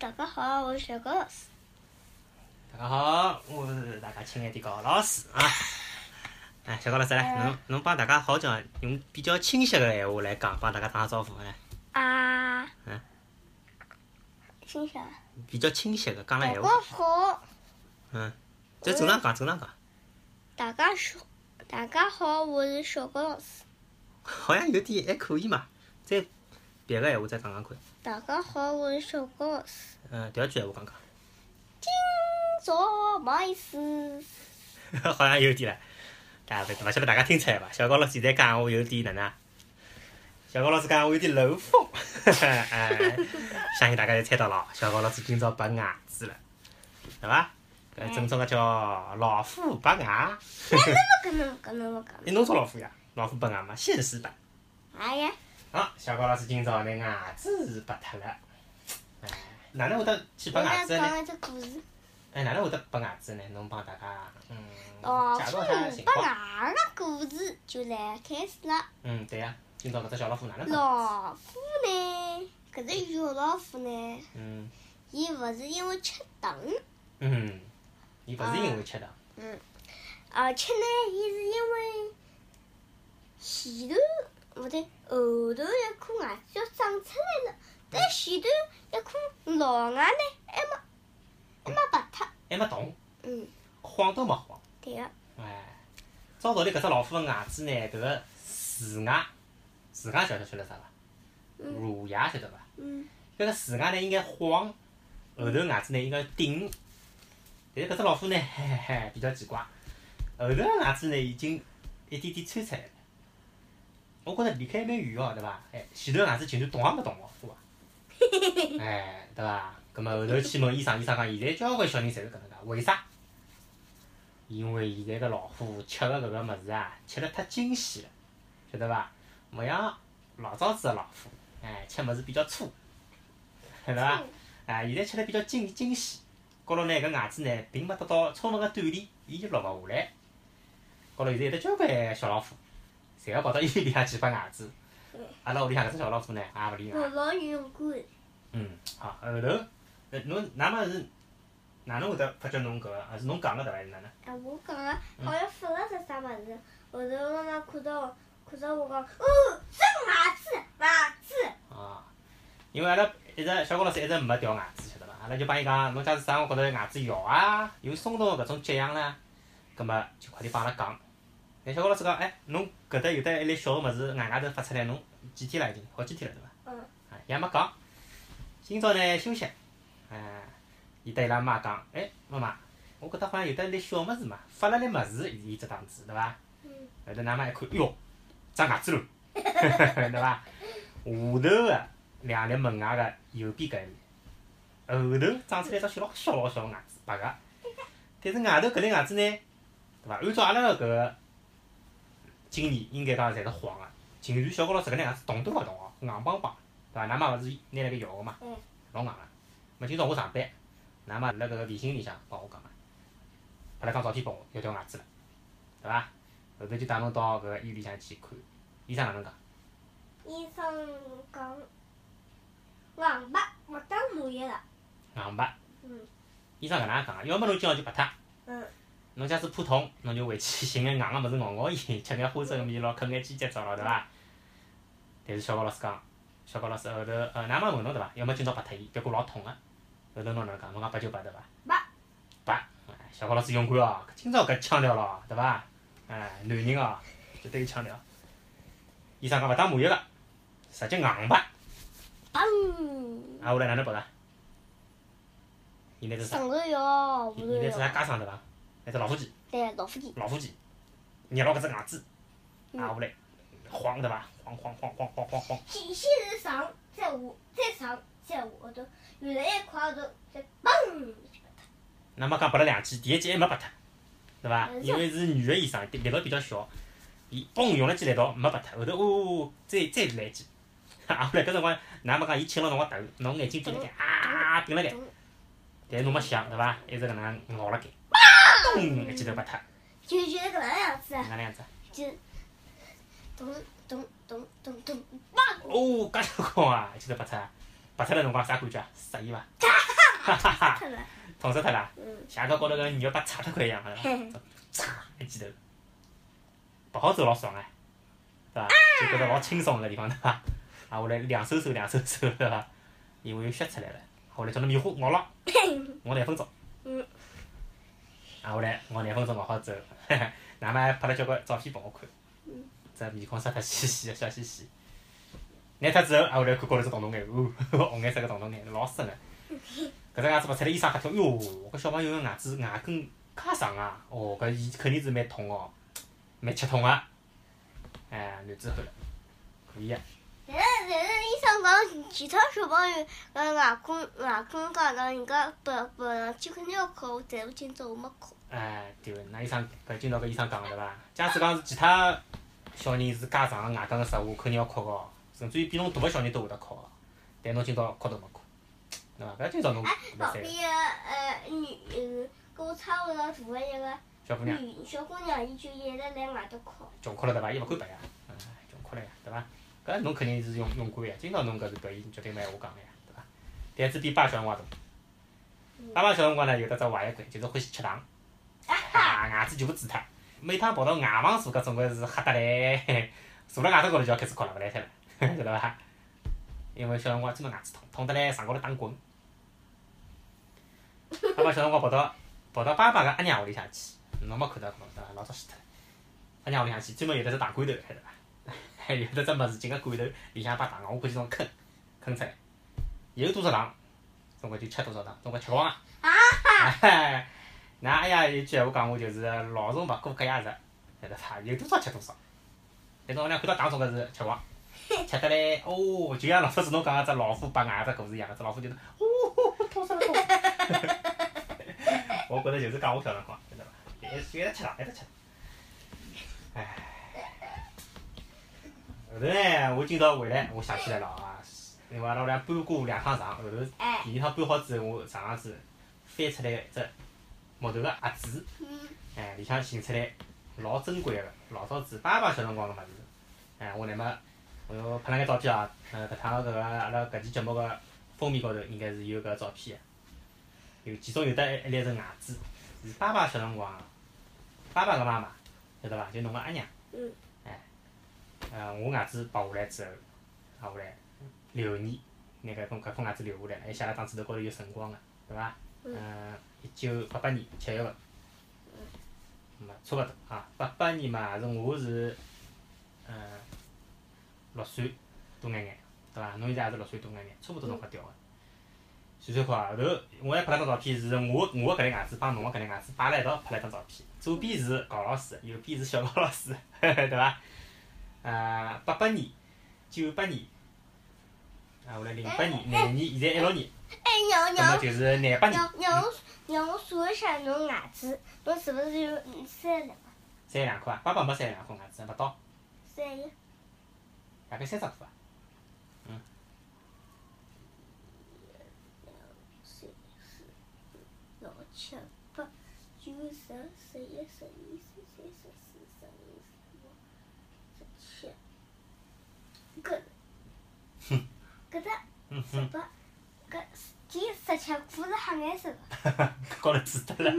大家好，我是小高老师。大家好，我是大家亲爱的高老师啊！哎，小高老师来，侬侬帮大家好讲，用比较清晰的闲话来讲，帮大家打个招呼来。啊。嗯。清晰。比较清晰的讲了闲话。大家好。嗯。就正常讲，正常讲。大家好，大家好，我是小高老师。好像有点还可以嘛，再别个闲话再讲讲看。大家好，我是小高老师。嗯，第二句闲话讲讲。今朝没意思。好像有点了，大家勿晓得大家听出来伐？小高老师现在讲话有点哪能？小高老师讲话有点漏风，哎，相信大家侪猜到了，小高老师今朝拔牙齿了，对伐？搿正宗个叫老虎拔牙。那那么可能可能可能。侬说老虎呀？老虎拔牙嘛，现实版。哎呀。好，小高老师今朝拿牙齿拔脱了，哎，哪能会得去拔牙齿呢？哎，哪能会得拔牙齿呢？侬帮大家嗯介绍下情况。拔牙个故事就来开始了。嗯，对呀，今朝搿只小老虎哪能老虎呢？搿只小老虎呢？嗯。伊勿是因为吃糖。嗯。伊勿是因为吃糖。嗯。而且呢，伊是因为前头。勿对，后头一颗牙齿要长出来了，但前头一颗老牙呢，还没还没拔脱，还没动，嗯，晃都没晃。对个。哎，照道理搿只老虎个牙齿呢，搿个树牙，树牙晓得晓得啥伐？乳牙晓得伐？嗯。搿个树牙呢应该晃，后头牙齿呢应该顶。但是搿只老虎呢，嘿嘿嘿，比较奇怪，后头个牙齿呢已经一点点穿出来了。我觉着离开蛮远哦，对伐？哎，前头牙齿竟然动也没动哦，对伐？哎，对伐？葛末后头去问医生，医生讲现在交关小人侪是搿能介，为啥？因为现在个老虎吃个搿个物事啊，吃了太精细了，晓得伐？勿像老早子个老虎，哎，吃物事比较粗，晓得伐？哎，现在吃了比较精精细，高头呢搿牙齿呢并没得到充分个锻炼，伊就落勿下来。高头现在有得交关小老虎。侪要跑到医院里向去拔牙齿，阿拉屋里向搿只小老虎呢，也勿例外。我老勇敢。嗯，好，后头，呃，侬哪么是哪能会得发觉侬搿个？还是侬讲个对伐？还是哪能？啊，我讲个，好像发了只啥物事，后头妈妈看到，看到我讲，哦，真牙齿，牙齿。啊，因为阿拉一直小高老师一直没掉牙齿，晓得伐？阿拉就帮伊讲，侬假使啥，我觉着牙齿摇啊，有松动个搿种迹象呢，葛末就快点帮阿拉讲。哎，小高老师讲，哎，侬搿搭有得一粒小个物事，外外头发出来，侬几天了已经？好几天了，对伐？嗯。啊，也没讲。今朝呢休息，哎，伊对伊拉妈讲，哎，妈妈，我搿搭好像有得一粒小物事嘛，发了粒物事，伊只档子，对伐？嗯。后头㑚妈一看，哟，长牙齿了，对伐？下头个两粒门牙个右边搿一粒，后头长出来一只小老小老小个牙齿，白个。但是外头搿粒牙齿呢，对伐？按照阿拉个搿个。经验应该讲侪是黄个，竟然小高老师搿能样子动都勿动哦，硬邦邦，对伐？㑚妈勿是拿辣盖摇个嘛，老硬个。咹？今朝我上班，㑚妈辣搿个微信里向帮我讲个，拍了张照片拨我，要掉牙齿了，对伐？后头就带侬到搿个医院里向去看，医生哪能讲？医生讲，硬拔，勿打麻药了。硬拔。嗯。医生搿能样讲个，要么侬今朝就拔脱。嗯。侬假使怕痛，侬就回去寻眼硬个物事咬咬伊，吃眼花生米咯，啃眼鸡脚爪咯，对伐？但是小高老师讲，小高老师后头，呃，㑚妈问侬对伐？要么今朝拔脱伊，别过老痛个。后头侬哪能讲？侬讲拔就拔对伐？拔。拔，小高老师勇敢哦，今朝搿腔调咯，对伐？哎，男人哦，绝对有腔调。医生讲勿打麻药个，直接硬拔。砰！啊，后来哪能拔个？现在是啥？上头药，现在是啥加上对伐？那只老虎机，对，老虎机，老虎机，捏牢搿只牙齿，挨下来，晃对伐？晃晃晃晃晃晃晃。先先是上，再下，再上，再下后头，越来越快后头，再嘣。那么讲拔了两记，第一记还没拔脱，对伐？因为是女个医生，力道比较小，伊嘣用了记力道没拔脱，后头哦再再来一记，挨下来搿辰光，㑚没讲伊亲牢侬个头，侬眼睛闭辣盖，啊闭辣盖，但是侬没响对伐？一直搿能咬辣盖。咚！一记头拔脱。就就那个那样子。哪能样子？就咚咚咚咚咚，哦，介结棍啊！一记头拔脱，拔脱的辰光啥感觉啊？适意伐？哈哈哈！痛死脱了。嗯。像个高头个肉把擦脱块一样，好嘿像。嚓一记头，勿好走老爽哎，对伐？就觉得老轻松个地方对伐？啊，下来两手手两手手对伐？因为有血出来了，后来叫侬棉花熬牢，熬两分钟。嗯。啊，后来我廿分钟熬好之后，哪么还拍了交关照片拨我看。只。面孔杀脱兮兮个，笑嘻嘻。拿脱之后，啊，后来看高头只洞洞眼，哦，红颜色个洞洞眼，老深个。搿只牙齿拔出来，医生吓跳，哟，搿小朋友个牙齿牙根介长啊！哦，搿伊肯定是蛮痛哦，蛮吃痛个。哎，男子汉了，可以个。但是医生讲，其他小朋友个牙根牙根介长，人家拔拔上去肯定要考，但是今朝我没考。哎，对个，那医生搿今朝搿医生讲个对伐？假使讲是其他小人是介长个牙根个实话，肯定要考个，甚至于比侬大个小人都会得考个。但侬今朝考都没考，对伐？搿今朝侬哎，旁边个呃女呃跟我差勿多大个一个小姑娘小姑娘，伊就一直辣外头哭。穷哭了对伐？伊勿敢白呀，嗯，穷哭了呀，对伐？搿侬肯定是勇勇敢呀，今朝侬搿是表现绝对没闲话讲个呀，对伐？胆子比爸小辰光大。爸爸小辰光呢有得只坏习惯，就是欢喜吃糖，啊，牙齿全部蛀脱。每趟跑到外房坐，搿总归是吓得来，坐辣外头高头就要开始哭了，勿来塞了，晓得伐？因为小辰光真个牙齿痛，痛得来床高头打滚。爸爸小辰光跑到跑到爸爸个阿娘屋里向去，侬没看到过对伐？老早死脱了。阿娘屋里向去，专门有得只大罐头，晓得伐？还有得只物事进个罐头里向把糖，我估计种坑坑出来，有多少糖，总归就吃多少糖，总归吃光啊！哎，㑚阿爷有句闲话讲我就是老虫勿过隔夜食，晓得伐？有多少吃多少。但侬屋里向看到糖，总归是吃光，吃得来哦，就像老早子侬讲个只老虎拔牙只故事一样，只老虎就是哦，痛死了痛死了。我觉着就是讲我小辰光，晓得伐？一一直吃糖，一直吃糖。唉。后头呢，我今朝回来，我想起来了啊，另外阿拉屋里向搬过两趟床，后头哎。第二趟搬好之后，我上趟子翻出来一只木头个盒子，嗯。哎，里向寻出来老珍贵个老早子爸爸小辰光个物事，哎，我乃末我又拍了眼照片啊，呃，搿趟搿个阿拉搿期节目个封面高头应该是有搿照片个，有其中有得一一粒是牙齿，是爸爸小辰光，爸爸个妈妈，晓得伐？就侬个阿娘。嗯。哎，呃，我牙齿拔下来之后，挨下来留念，拿搿种搿颗牙齿留下来，还写辣档纸头高头有辰光个，对伐？嗯。呃，一九八八年七月份。嗯。嘛，差勿多啊，八八年嘛，是我是，嗯，六岁多眼眼，对伐？侬现在也是六岁多眼眼，差勿多辰光掉个。算算看啊，后头我还拍了张照片，是我我个搿粒牙齿帮侬个搿粒牙齿摆辣一道拍了张照片，左边是高老师，右边是小高老师，对伐？呃，八八年、九八年，啊，后来零八年、廿年，现在一六年，哎，娘那么娘就是廿八年。娘娘，我娘我数一下侬牙齿，侬是勿是有嗯三两？三两颗啊？爸爸没三两颗牙齿，勿到，三一。大概三十颗啊。三四五六七八九十十一十二十三十四十五十六十七，搿搿十八，搿第十七颗是黑颜色个。高头紫脱了。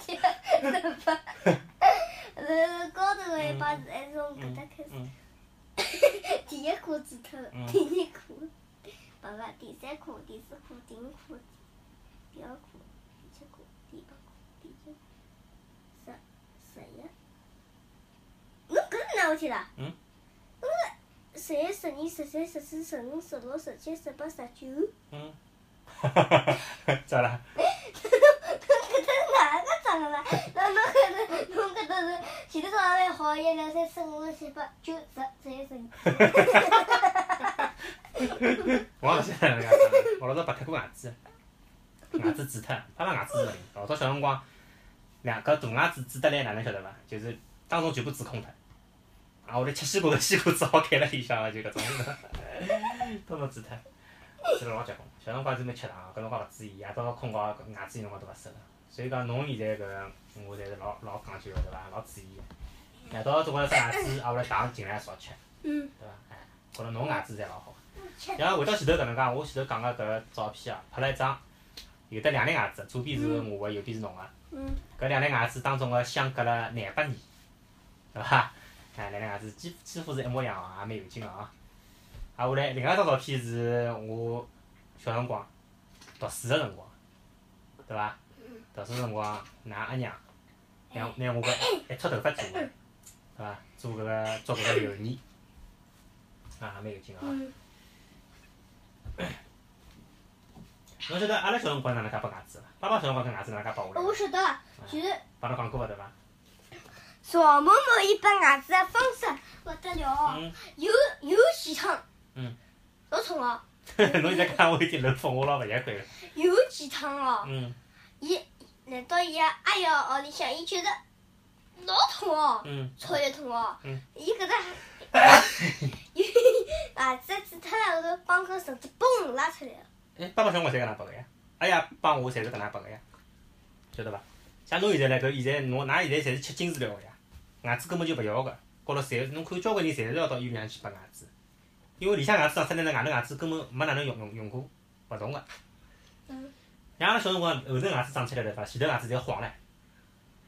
十八，呃高头个一把是还是从搿搭开始。嗯。第一颗紫脱了嗯，第二颗，爸爸，第三颗、第四颗、第五颗、第二颗、第七颗、第八颗、第九颗、十、十一。侬搿是哪回事啦？嗯。十一、十二、十三、十四、十五、十六、十七、十八、十九。嗯。哈哈哈！咋啦？侬搿搭是哪个长个啦？那侬搿搭，侬搿搭是前头早上好，一二三四五六七八九十十一十二。我也勿晓得哪能介长，我老早拔脱过牙齿，牙齿蛀脱，爸爸牙齿是勿灵。老早小辰光，两搿大牙齿蛀得来哪能晓得伐？就是当中全部蛀空脱。啊，我来吃西瓜头，西瓜只好开辣里向个，就搿种，都没蛀脱，蛀了老结棍。小辰光专门吃糖，搿辰光勿注意，夜到困觉牙齿有辰光都勿适了。所以讲侬现在搿个，我侪是老老讲究个对伐？老注意个。夜到总归是牙齿，挨下来糖尽量少吃，嗯。对伐？哎，觉着侬牙齿侪老好。吃。像回到前头搿能介，我前头讲个搿个照片啊，拍了一张有得两粒牙齿，左边是我个，右边是侬个。嗯。搿两粒牙齿当中个相隔了廿八年，对伐？哎，两粒牙齿几几乎是一模一样哦，也蛮有劲个啊。啊，下来另外一张照片是我小辰光读书个辰光，对伐？读书辰光，㑚阿娘拿拿我搿一撮头发做个，对伐？做搿个做搿个留念，啊，也蛮有劲个啊。侬晓得阿拉小辰光哪能介拔牙齿伐？爸爸小辰光搿牙齿哪能介拔下来？我晓得，就是帮侬讲过个对伐？赵某某伊拔牙齿个方式勿得了哦，嗯。又又细长。嗯。老痛哦。侬现在讲我已经漏风，我老勿习惯了。有几趟哦。嗯。伊来到伊个阿爷屋里向，伊觉得老痛哦。嗯。超级痛哦。嗯。伊搿只，伊牙齿剪脱了后头，帮根绳子嘣拉出来了。哎，爸爸小我侪搿能拔个呀？阿爷帮我侪是搿能拔个呀，晓得伐？像侬现在唻，搿现在侬㑚现在侪是吃精治疗个呀，牙齿根本就勿要个，高头侪侬看交关人侪是要到医院里向去拔牙齿，因为里向牙齿长出来呢，外头牙齿根本没哪能用用用过，勿动个。嗯。像阿拉小辰光后头牙齿长出来对伐？前头牙齿侪晃唻，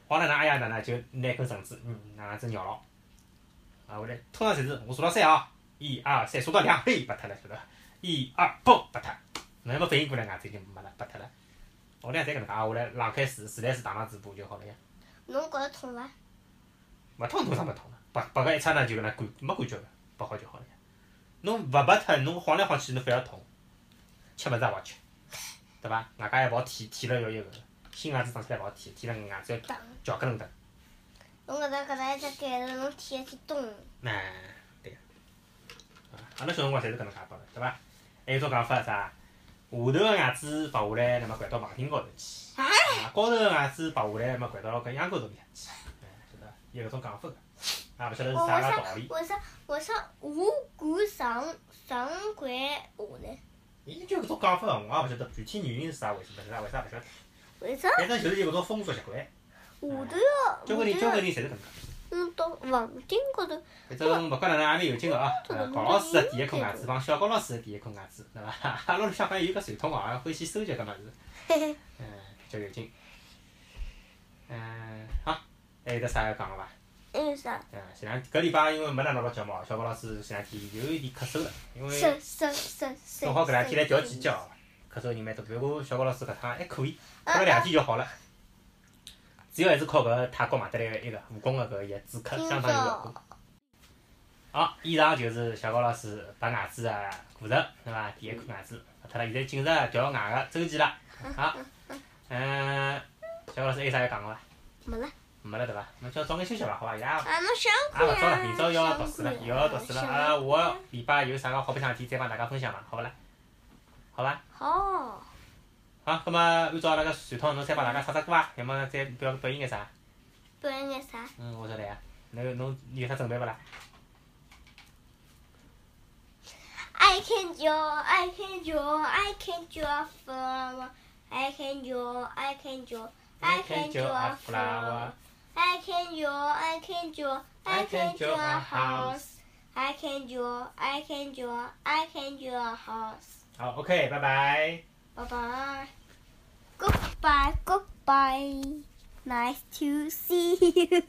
晃唻，㑚阿爷哪能就拿根绳子，嗯，拿牙齿咬牢，啊，后来通常侪是我数到三哦，一二三，数到两，嘿，拔脱了，晓得伐？一二，嘣，拔脱。侬还没反应过来，牙齿已经没了，拔脱了。屋里向侪搿能介，下来冷开水，自来水打上嘴巴就好了呀。侬觉着痛伐？勿痛，痛啥勿痛了？拔拔个一刹那就搿能感没感觉个，拔好就好了呀。侬勿拔脱，侬晃来晃去，侬反而痛。吃物事也勿好吃，对伐？外加还勿好舔，舔了要一个新牙齿长出来勿好舔，舔了牙齿要嚼咯楞的。侬搿搭搿搭一只盖子，侬舔下去咚。哎，对。阿拉小辰光侪是搿能介拔个，对伐？还有种讲法啥？下头个牙齿拔下来，那么掼到房顶高头去；啊，高头个牙齿拔下来，么掼到搿秧歌头里向去。哎，晓得伐？有搿种讲法个，也勿晓得是啥个道理。为啥？为啥？我敢上上掼下呢？伊就搿种讲法个，我也勿晓得具体原因是啥回事，勿是啥为啥勿晓得。为啥？反正就是有搿种风俗习惯。下头要。交关人，交关人侪是搿能介。嗯，到房顶高头。反正勿管哪能，也蛮有劲个啊！高老师个第一颗牙齿帮小高老师个第一颗牙齿，对伐？阿拉里向好像有搿传统哦，欢喜收集搿物事。嗯，比较有劲。嗯，好，还有得啥要讲个伐？还有啥？嗯，前两搿礼拜因为没哪能录节目，小高老师前两天有一点咳嗽了，因为正好搿两天来调季节哦，咳嗽人蛮多。不过小高老师搿趟还可以，过了两天就好了。主要还是靠搿泰国买得来个一个武功个搿个止咳，相当有效果。好，以上就是小高老师拔牙齿个过程，对伐？第一颗牙齿拔脱了，现在进入调牙个周期了。好，嗯，小高老师还有啥要讲个伐？没了。没了对伐？侬叫早眼休息伐？好伐？也也勿早了，明朝要读书了，又要读书了。啊，下个礼拜有啥个好白相事体，再帮大家分享伐？好勿啦？好伐？好。好，葛末按照阿拉个传统，侬再帮大家唱只歌伐？要么再表表演眼啥？表演眼啥？嗯，我晓得呀。侬侬有啥准备勿啦？I can draw, I can draw, I can draw flower. I can draw, I can draw, I can draw flower. I can draw, I can draw, I can draw a house. I can draw, I can draw, I can draw a house. 好，OK，拜拜。Bye bye. Goodbye, goodbye. Nice to see you.